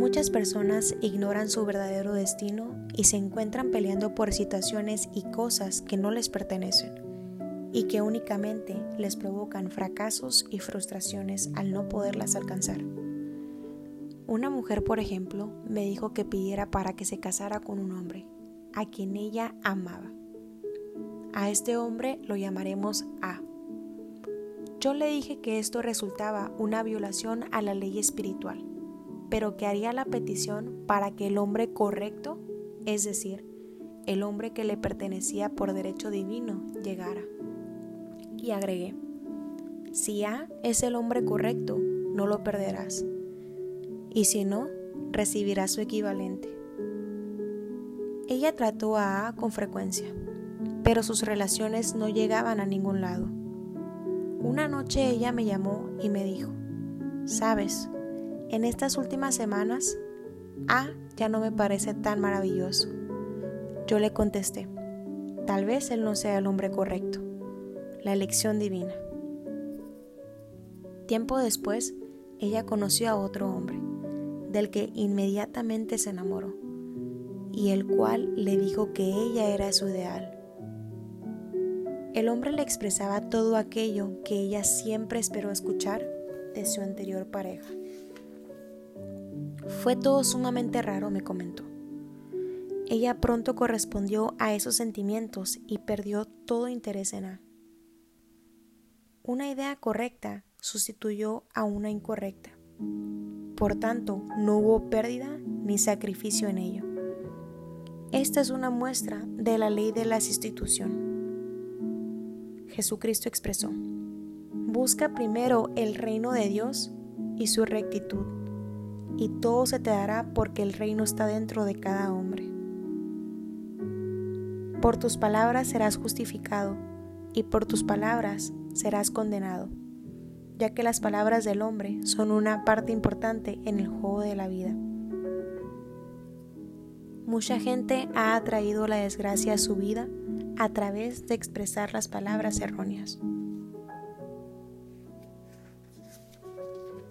Muchas personas ignoran su verdadero destino y se encuentran peleando por situaciones y cosas que no les pertenecen y que únicamente les provocan fracasos y frustraciones al no poderlas alcanzar. Una mujer, por ejemplo, me dijo que pidiera para que se casara con un hombre, a quien ella amaba. A este hombre lo llamaremos A. Yo le dije que esto resultaba una violación a la ley espiritual pero que haría la petición para que el hombre correcto, es decir, el hombre que le pertenecía por derecho divino, llegara. Y agregué, si A es el hombre correcto, no lo perderás. Y si no, recibirás su equivalente. Ella trató a A con frecuencia, pero sus relaciones no llegaban a ningún lado. Una noche ella me llamó y me dijo, sabes, en estas últimas semanas, A ya no me parece tan maravilloso. Yo le contesté, tal vez él no sea el hombre correcto, la elección divina. Tiempo después, ella conoció a otro hombre, del que inmediatamente se enamoró, y el cual le dijo que ella era su ideal. El hombre le expresaba todo aquello que ella siempre esperó escuchar de su anterior pareja. Fue todo sumamente raro, me comentó. Ella pronto correspondió a esos sentimientos y perdió todo interés en A. Una idea correcta sustituyó a una incorrecta. Por tanto, no hubo pérdida ni sacrificio en ello. Esta es una muestra de la ley de la sustitución. Jesucristo expresó, busca primero el reino de Dios y su rectitud y todo se te dará porque el reino está dentro de cada hombre. Por tus palabras serás justificado y por tus palabras serás condenado, ya que las palabras del hombre son una parte importante en el juego de la vida. Mucha gente ha atraído la desgracia a su vida a través de expresar las palabras erróneas.